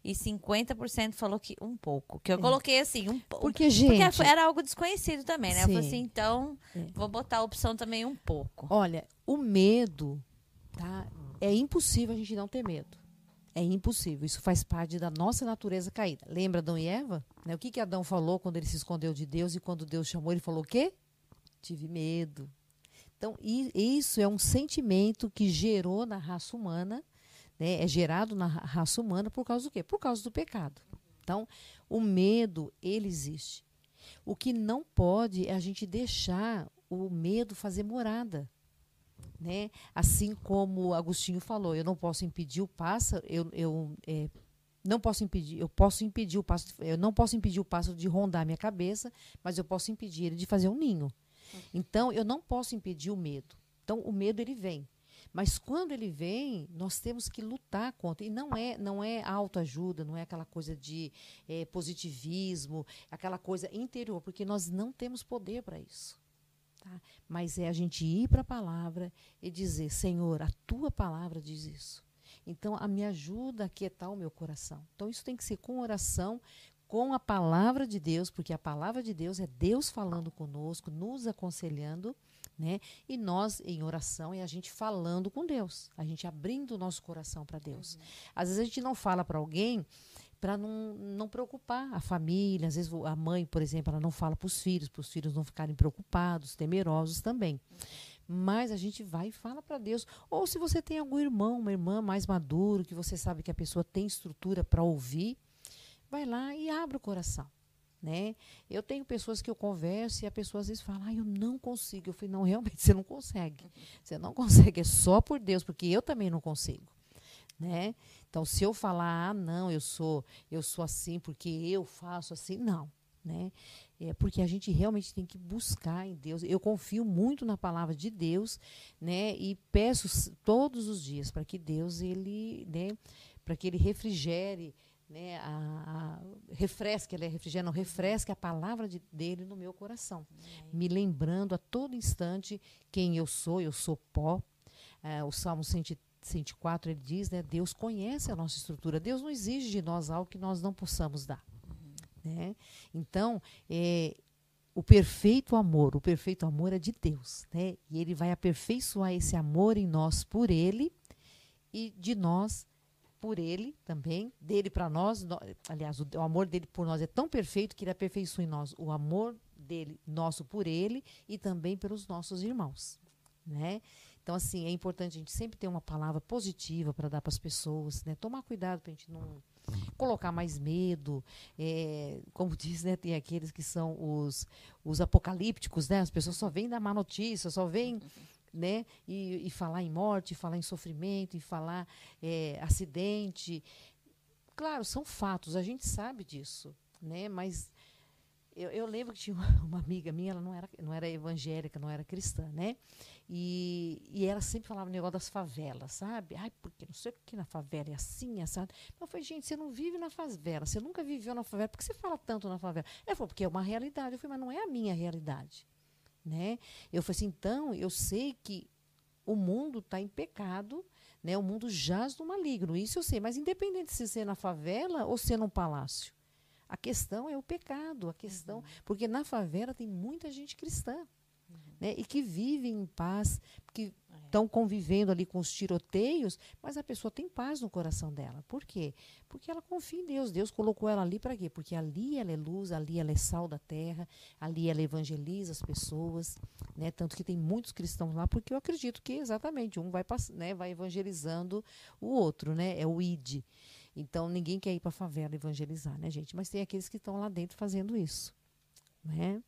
e 50% falou que um pouco. Que eu é. coloquei assim, um pouco. Porque, gente. Porque era algo desconhecido também, né? Sim. Eu falei assim, então, é. vou botar a opção também um pouco. Olha, o medo, tá? É impossível a gente não ter medo. É impossível. Isso faz parte da nossa natureza caída. Lembra Adão e Eva? Né? O que, que Adão falou quando ele se escondeu de Deus e quando Deus chamou, ele falou o quê? Tive medo. Então, isso é um sentimento que gerou na raça humana né, é gerado na raça humana por causa do quê? Por causa do pecado. Então, o medo, ele existe. O que não pode é a gente deixar o medo fazer morada. Né? Assim como Agostinho falou, eu não posso impedir o pássaro, eu, eu é, não posso impedir, eu posso impedir o pássaro, eu não posso impedir o pássaro de rondar minha cabeça, mas eu posso impedir ele de fazer um ninho. Então, eu não posso impedir o medo. Então, o medo ele vem. Mas quando ele vem, nós temos que lutar contra. E não é, não é autoajuda, não é aquela coisa de é, positivismo, aquela coisa interior, porque nós não temos poder para isso. Tá? Mas é a gente ir para a palavra e dizer: Senhor, a tua palavra diz isso. Então, a me ajuda a quietar o meu coração. Então, isso tem que ser com oração, com a palavra de Deus, porque a palavra de Deus é Deus falando conosco, nos aconselhando, né? E nós em oração é a gente falando com Deus, a gente abrindo o nosso coração para Deus. Uhum. Às vezes a gente não fala para alguém para não, não preocupar a família, às vezes a mãe, por exemplo, ela não fala para os filhos, para os filhos não ficarem preocupados, temerosos também. Mas a gente vai e fala para Deus. Ou se você tem algum irmão, uma irmã mais maduro, que você sabe que a pessoa tem estrutura para ouvir, vai lá e abre o coração. Né? Eu tenho pessoas que eu converso e a pessoa às vezes fala, ah, eu não consigo. Eu falei, não, realmente você não consegue. Você não consegue, é só por Deus, porque eu também não consigo. Né? Então, se eu falar, ah, não, eu sou, eu sou assim porque eu faço assim, não. Né? É porque a gente realmente tem que buscar em Deus. Eu confio muito na palavra de Deus, né? E peço todos os dias para que Deus ele, né, para que ele refrigere né, a, a, refresque, ele é refrigera, não, refresque a palavra de, dele no meu coração, me lembrando a todo instante quem eu sou, eu sou pó. É, o Salmo 104 ele diz, né, Deus conhece a nossa estrutura, Deus não exige de nós algo que nós não possamos dar. Uhum. Né? Então, é, o perfeito amor, o perfeito amor é de Deus, né? E ele vai aperfeiçoar esse amor em nós por ele e de nós por ele também, dele para nós. Aliás, o, o, amor dele por nós é tão perfeito que ele aperfeiçoa em nós o amor dele, nosso por ele e também pelos nossos irmãos, né? Então, assim, é importante a gente sempre ter uma palavra positiva para dar para as pessoas, né? Tomar cuidado para a gente não colocar mais medo. É, como diz, né? Tem aqueles que são os, os apocalípticos, né? As pessoas só vêm dar má notícia, só vêm né? E, e, falar em morte, falar em sofrimento, e falar é, acidente. Claro, são fatos, a gente sabe disso, né? Mas eu, eu, lembro que tinha uma, uma, amiga minha, ela não era, não era evangélica, não era cristã, né? E, e ela sempre falava o negócio das favelas, sabe? Ai, porque não sei o que na favela é assim, assado. Eu falei, gente, você não vive na favela, você nunca viveu na favela, por que você fala tanto na favela? Ela falou, porque é uma realidade. Eu falei, mas não é a minha realidade né? Eu falei assim, então, eu sei que o mundo está em pecado, né? O mundo jaz do maligno, isso eu sei, mas independente se ser na favela ou ser num palácio, a questão é o pecado, a questão, uhum. porque na favela tem muita gente cristã, uhum. né? E que vive em paz, que estão convivendo ali com os tiroteios, mas a pessoa tem paz no coração dela. Por quê? Porque ela confia em Deus. Deus colocou ela ali para quê? Porque ali ela é luz, ali ela é sal da terra, ali ela evangeliza as pessoas, né? Tanto que tem muitos cristãos lá, porque eu acredito que exatamente um vai, né, vai evangelizando o outro, né? É o ID. Então ninguém quer ir para a favela evangelizar, né, gente? Mas tem aqueles que estão lá dentro fazendo isso, né?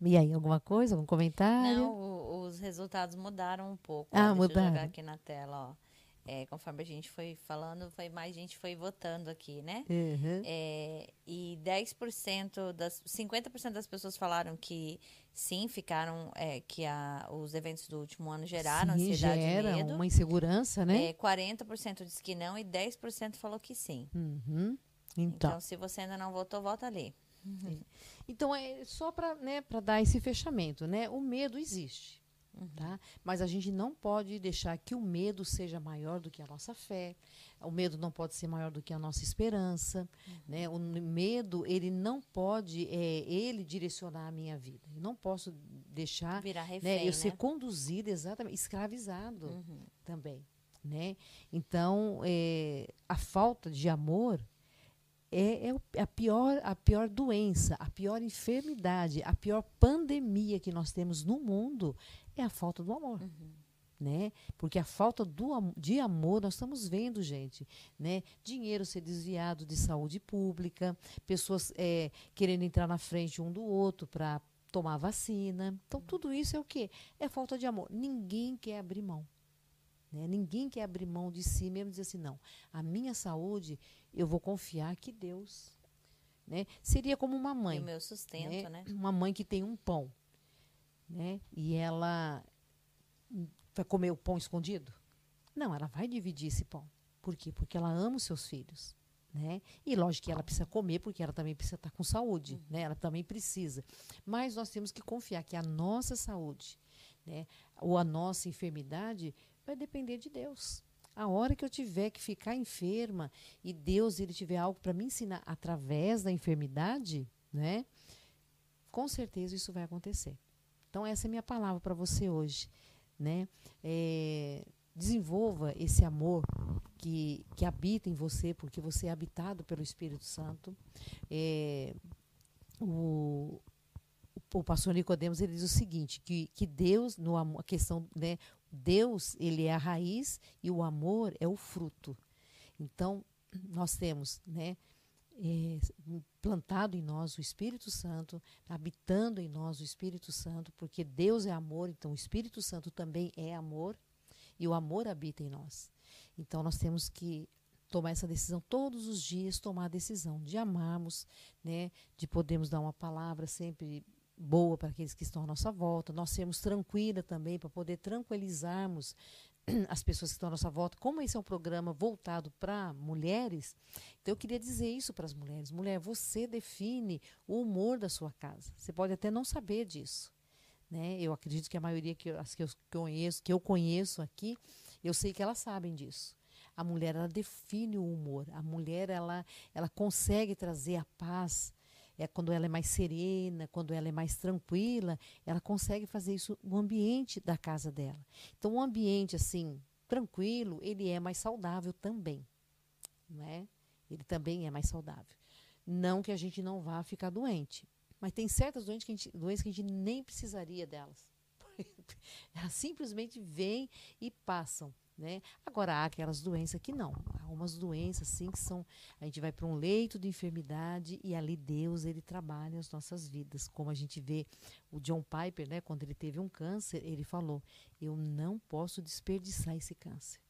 E aí, alguma coisa, algum comentário? Não, os resultados mudaram um pouco. Ah, ó, mudaram. Deixa eu jogar aqui na tela, ó. É, conforme a gente foi falando, foi mais gente foi votando aqui, né? Uhum. É, e 10% das 50% das pessoas falaram que sim, ficaram é, que a, os eventos do último ano geraram sim, ansiedade gera e medo. uma insegurança, né? É, 40% disse que não e 10% falou que sim. Uhum. Então. então, se você ainda não votou, vota ali. Uhum. Então, é só para né, dar esse fechamento, né? O medo existe, uhum. tá? Mas a gente não pode deixar que o medo seja maior do que a nossa fé. O medo não pode ser maior do que a nossa esperança, uhum. né? O medo, ele não pode, é, ele direcionar a minha vida. Eu não posso deixar Virar né, refém, né, eu né? ser conduzido, exatamente, escravizado uhum. também, né? Então, é, a falta de amor é, é, a, pior, a pior doença, a pior enfermidade, a pior pandemia que nós temos no mundo é a falta do amor. Uhum. né? Porque a falta do, de amor, nós estamos vendo, gente, né? Dinheiro ser desviado de saúde pública, pessoas eh, querendo entrar na frente um do outro para tomar vacina. Então, tudo isso é o quê? É falta de amor. Ninguém quer abrir mão. Né? Ninguém quer abrir mão de si mesmo e dizer assim, não, a minha saúde, eu vou confiar que Deus. Né? Seria como uma E mãe o meu sustento, né? uma mãe que tem um pão, né? E ela vai comer o pão escondido? Não, ela vai dividir esse pão. Por quê? Porque ela ama os seus filhos, né? E lógico que ela precisa comer porque ela também precisa estar com saúde, né? Ela também precisa. Mas nós temos que confiar que a nossa saúde, né, ou a nossa enfermidade vai depender de Deus. A hora que eu tiver que ficar enferma e Deus ele tiver algo para me ensinar através da enfermidade, né? com certeza isso vai acontecer. Então, essa é a minha palavra para você hoje. Né? É, desenvolva esse amor que, que habita em você, porque você é habitado pelo Espírito Santo. É, o, o pastor Nicodemos ele diz o seguinte, que, que Deus, no a questão, né, Deus, ele é a raiz e o amor é o fruto. Então, nós temos, né, é, plantado em nós o Espírito Santo, habitando em nós o Espírito Santo, porque Deus é amor, então o Espírito Santo também é amor, e o amor habita em nós. Então nós temos que tomar essa decisão todos os dias, tomar a decisão de amarmos, né, de podermos dar uma palavra sempre boa para aqueles que estão à nossa volta, nós sermos tranquila também para poder tranquilizarmos as pessoas que estão à nossa volta. Como esse é um programa voltado para mulheres, então eu queria dizer isso para as mulheres. Mulher, você define o humor da sua casa. Você pode até não saber disso. Né? Eu acredito que a maioria que as que eu conheço, que eu conheço aqui, eu sei que elas sabem disso. A mulher ela define o humor. A mulher ela, ela consegue trazer a paz. É quando ela é mais serena, quando ela é mais tranquila, ela consegue fazer isso no ambiente da casa dela. Então, um ambiente assim tranquilo, ele é mais saudável também, não é? Ele também é mais saudável. Não que a gente não vá ficar doente, mas tem certas doenças que a gente, doenças que a gente nem precisaria delas. Elas simplesmente vêm e passam. Né? Agora, há aquelas doenças que não. Há umas doenças, assim, que são. A gente vai para um leito de enfermidade e ali Deus ele trabalha as nossas vidas. Como a gente vê o John Piper, né, quando ele teve um câncer, ele falou: Eu não posso desperdiçar esse câncer.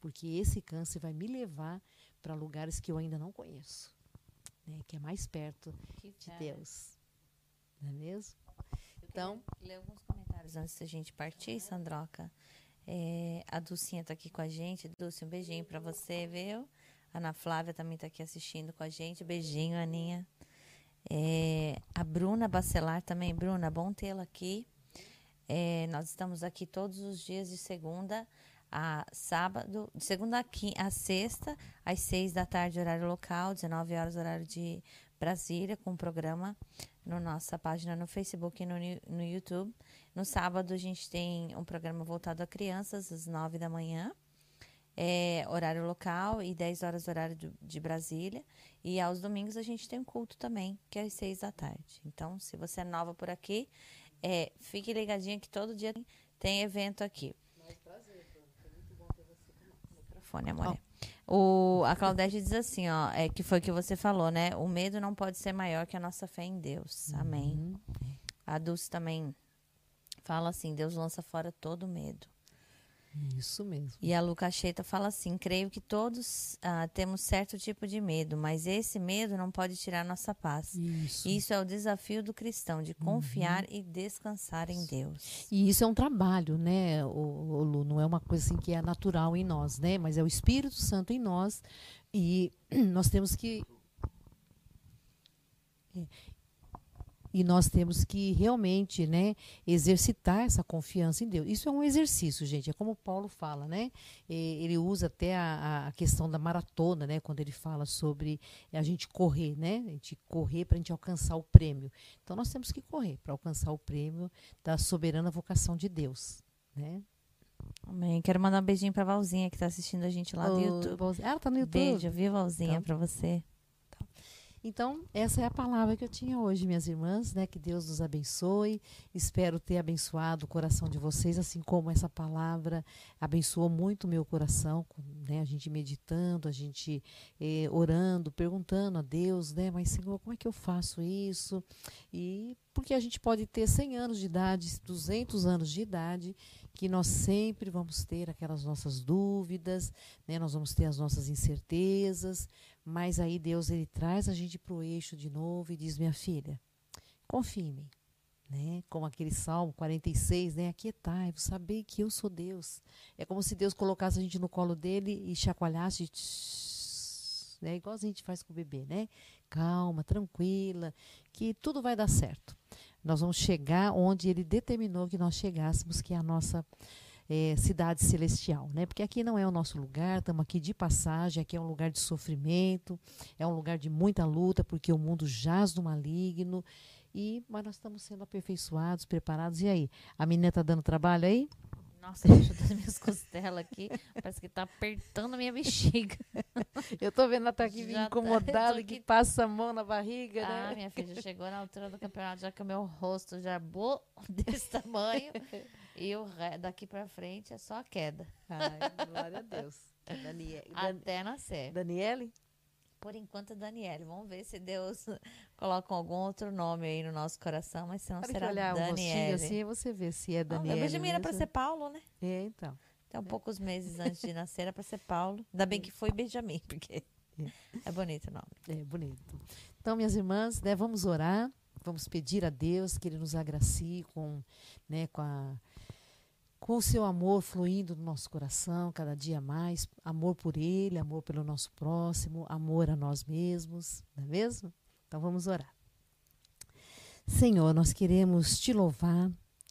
Porque esse câncer vai me levar para lugares que eu ainda não conheço, né, que é mais perto Que de fera. Deus. Não é mesmo? Eu Então- ler alguns comentários antes da gente partir, Sandroca. É, a Dulcinha tá aqui com a gente. Dulce, um beijinho pra você, viu? Ana Flávia também tá aqui assistindo com a gente. Beijinho, Aninha. É, a Bruna Bacelar também. Bruna, bom tê-la aqui. É, nós estamos aqui todos os dias de segunda a sábado, de segunda a, quin- a sexta, às seis da tarde, horário local, 19 horas, horário de Brasília, com o programa na nossa página no Facebook e no, no YouTube. No sábado, a gente tem um programa voltado a crianças, às nove da manhã, é, horário local, e 10 horas, horário de, de Brasília. E aos domingos, a gente tem um culto também, que é às seis da tarde. Então, se você é nova por aqui, é, fique ligadinha que todo dia tem evento aqui. Microfone, amor. O, a Claudete diz assim, ó, é, que foi o que você falou, né? O medo não pode ser maior que a nossa fé em Deus. Amém. Uhum. A Dulce também fala assim, Deus lança fora todo medo. Isso mesmo. E a Lu Cacheta fala assim, creio que todos ah, temos certo tipo de medo, mas esse medo não pode tirar nossa paz. Isso. Isso é o desafio do cristão, de confiar e descansar em Deus. E isso é um trabalho, né, o, Lu? Não é uma coisa assim que é natural em nós, né? Mas é o Espírito Santo em nós e nós temos que. E nós temos que realmente, né, exercitar essa confiança em Deus. Isso é um exercício, gente. É como Paulo fala, né? Ele usa até a, a questão da maratona, né? Quando ele fala sobre a gente correr, né? A gente correr para a gente alcançar o prêmio. Então nós temos que correr para alcançar o prêmio da soberana vocação de Deus, né? Amém. Quero mandar um beijinho pra Valzinha que tá assistindo a gente lá do Ô, YouTube. Valzinha- Ela tá no YouTube. Beijo, viu, Valzinha, Então. pra você. Então, essa é a palavra que eu tinha hoje, minhas irmãs, né? Que Deus nos abençoe. Espero ter abençoado o coração de vocês, assim como essa palavra abençoou muito o meu coração, né? A gente meditando, a gente eh, orando, perguntando a Deus, né? Mas, Senhor, como é que eu faço isso? E porque a gente pode ter 100 anos de idade, 200 anos de idade, que nós sempre vamos ter aquelas nossas dúvidas, né? Nós vamos ter as nossas incertezas, mas aí Deus ele traz a gente para o eixo de novo e diz: minha filha, confie em mim. Né? Como aquele Salmo 46, né? Aquietai-vos, sabei que eu sou Deus. É como se Deus colocasse a gente no colo dele e chacoalhasse, tss, né? Igual a gente faz com o bebê, né? Calma, tranquila, que tudo vai dar certo. Nós vamos chegar onde ele determinou que nós chegássemos, que é a nossa é, cidade celestial, né? Porque aqui não é o nosso lugar, estamos aqui de passagem, aqui é um lugar de sofrimento, é um lugar de muita luta, porque o mundo jaz do maligno. E, mas nós estamos sendo aperfeiçoados, preparados. E aí? A menina está dando trabalho aí? Nossa, deixa das minhas costelas aqui. Parece que tá apertando a minha bexiga. Eu tô vendo ela tá aqui Já tá, incomodada, tô que passa a mão na barriga, Ah, né? minha filha, chegou na altura do campeonato, já que o meu rosto já bo desse tamanho. E o re- daqui pra frente é só a queda. Ai, glória a Deus. Danie- Dan- Até nascer. Daniele? Por enquanto, Daniele. Vamos ver se Deus coloca algum outro nome aí no nosso coração, mas se não Para será olhar Daniele. assim, você vê se é Daniele a Benjamin era pra mesmo. ser Paulo, né? É, então. Então, poucos meses antes de nascer era pra ser Paulo. Ainda bem que foi Benjamin, porque é bonito o nome. É bonito. Então, minhas irmãs, né, vamos orar, vamos pedir a Deus que Ele nos agracie com, né, com, a, com o seu amor fluindo no nosso coração cada dia mais. Amor por Ele, amor pelo nosso próximo, amor a nós mesmos, não é mesmo? Então, vamos orar. Senhor, nós queremos te louvar,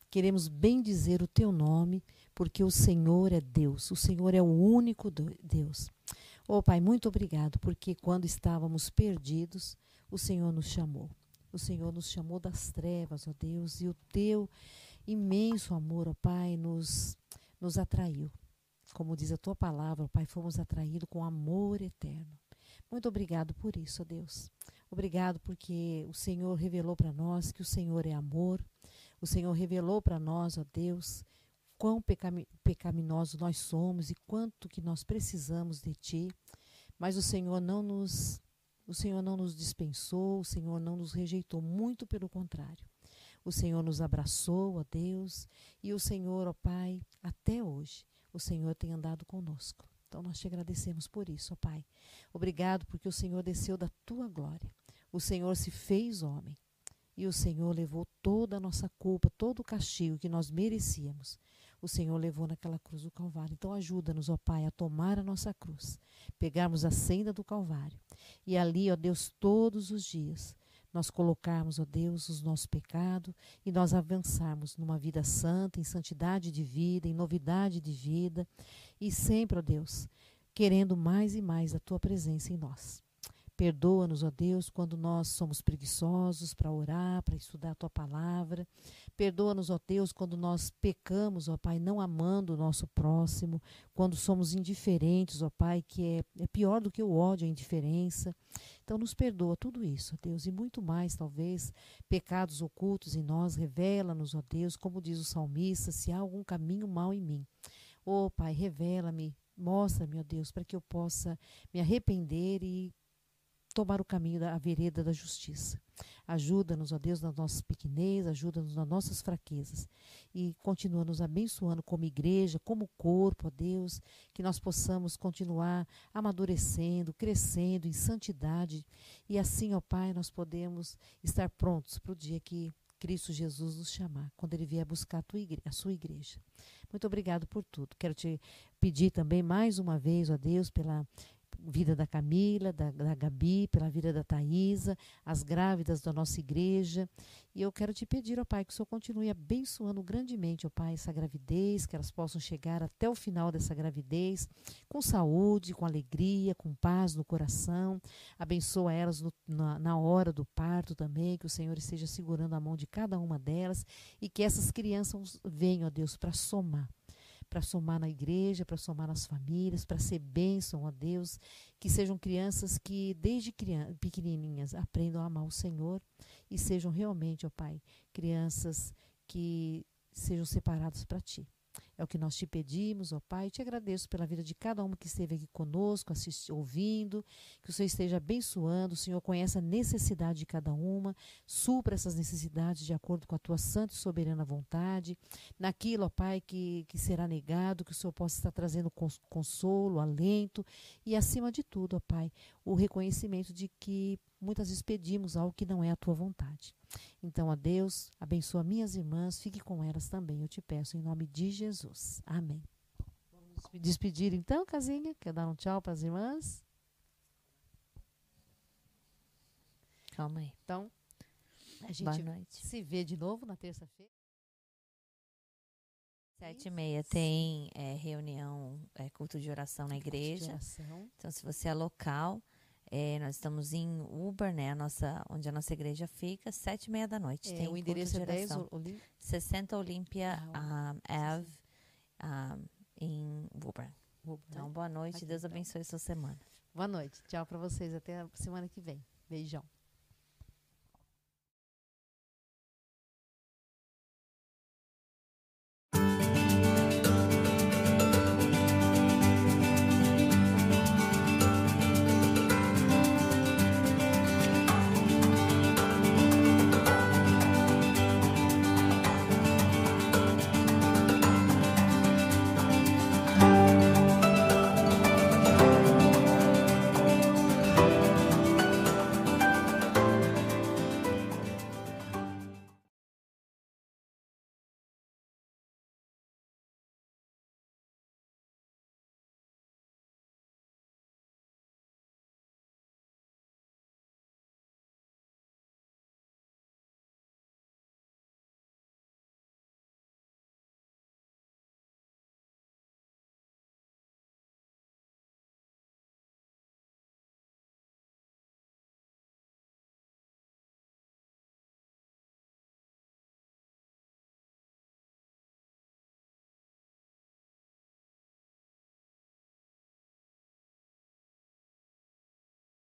queremos bendizer o teu nome, porque o Senhor é Deus, o Senhor é o único Deus. Oh, Pai, muito obrigado, porque quando estávamos perdidos, o Senhor nos chamou. O Senhor nos chamou das trevas, ó Deus, e o teu imenso amor, ó Pai, nos, nos atraiu. Como diz a tua palavra, ó Pai, fomos atraídos com amor eterno. Muito obrigado por isso, ó Deus. Obrigado porque o Senhor revelou para nós que o Senhor é amor. O Senhor revelou para nós, ó Deus, quão pecami pecaminosos nós somos e quanto que nós precisamos de Ti. Mas o Senhor não nos o Senhor não nos dispensou, o Senhor não nos rejeitou, muito pelo contrário. O Senhor nos abraçou, ó Deus, e o Senhor, ó Pai, até hoje, o Senhor tem andado conosco. Então nós te agradecemos por isso, ó Pai. Obrigado porque o Senhor desceu da tua glória. O Senhor se fez homem. E o Senhor levou toda a nossa culpa, todo o castigo que nós merecíamos. O Senhor levou naquela cruz do Calvário. Então ajuda-nos, ó Pai, a tomar a nossa cruz, pegarmos a senda do Calvário. E ali, ó Deus, todos os dias, nós colocarmos, ó Deus, os nossos pecados e nós avançarmos numa vida santa, em santidade de vida, em novidade de vida. E sempre, ó Deus, querendo mais e mais a tua presença em nós. Perdoa-nos, ó Deus, quando nós somos preguiçosos para orar, para estudar a tua palavra. Perdoa-nos, ó Deus, quando nós pecamos, ó Pai, não amando o nosso próximo, quando somos indiferentes, ó Pai, que é, é pior do que o ódio, a indiferença. Então, nos perdoa tudo isso, Deus, e muito mais, talvez, pecados ocultos em nós. Revela-nos, ó Deus, como diz o salmista, se há algum caminho mau em mim. Ó Pai, revela-me, mostra-me, ó Deus, para que eu possa me arrepender e tomar o caminho da vereda da justiça. Ajuda-nos, ó Deus, nas nossas pequenez, ajuda-nos nas nossas fraquezas. E continua nos abençoando como igreja, como corpo, ó Deus, que nós possamos continuar amadurecendo, crescendo em santidade. E assim, ó Pai, nós podemos estar prontos para o dia que Cristo Jesus nos chamar, quando Ele vier buscar a, tua a sua igreja. Muito obrigado por tudo. Quero te pedir também mais uma vez, ó Deus, pela vida da Camila, da, da Gabi, pela vida da Thaisa, as grávidas da nossa igreja. E eu quero te pedir, ó Pai, que o Senhor continue abençoando grandemente, ó Pai, essa gravidez, que elas possam chegar até o final dessa gravidez com saúde, com alegria, com paz no coração. Abençoa elas no, na, na hora do parto também, que o Senhor esteja segurando a mão de cada uma delas e que essas crianças venham, ó Deus, para somar para somar na igreja, para somar nas famílias, para ser bênção, ó Deus. Que sejam crianças que, desde criança, pequenininhas, aprendam a amar o Senhor e sejam realmente, ó Pai, crianças que sejam separadas para Ti. É o que nós te pedimos, ó Pai. Te agradeço pela vida de cada um que esteve aqui conosco, assisti, ouvindo. Que o Senhor esteja abençoando. O Senhor conhece a necessidade de cada uma. Supra essas necessidades de acordo com a tua santa e soberana vontade. Naquilo, ó Pai, que, que será negado, que o Senhor possa estar trazendo consolo, alento. E, acima de tudo, ó Pai, o reconhecimento de que muitas vezes pedimos algo que não é a tua vontade. Então, a Deus, abençoa minhas irmãs, fique com elas também, eu te peço, em nome de Jesus. Amém. Vamos me despedir então, casinha? Quer dar um tchau para as irmãs? Calma aí. Então, a gente se vê de novo na terça-feira. Sete e meia tem é, reunião, é, culto de oração na igreja. Então, se você é local, é, nós estamos em Uber, né? A nossa, onde a nossa igreja fica, sete e meia da noite. É, tem o endereço é 10 Olim... 60 Olímpia ah, um, Ave um, em Uber. Uber. Então, boa noite. Aqui, Deus então. abençoe então. sua semana. Boa noite. Tchau para vocês. Até a semana que vem. Beijão.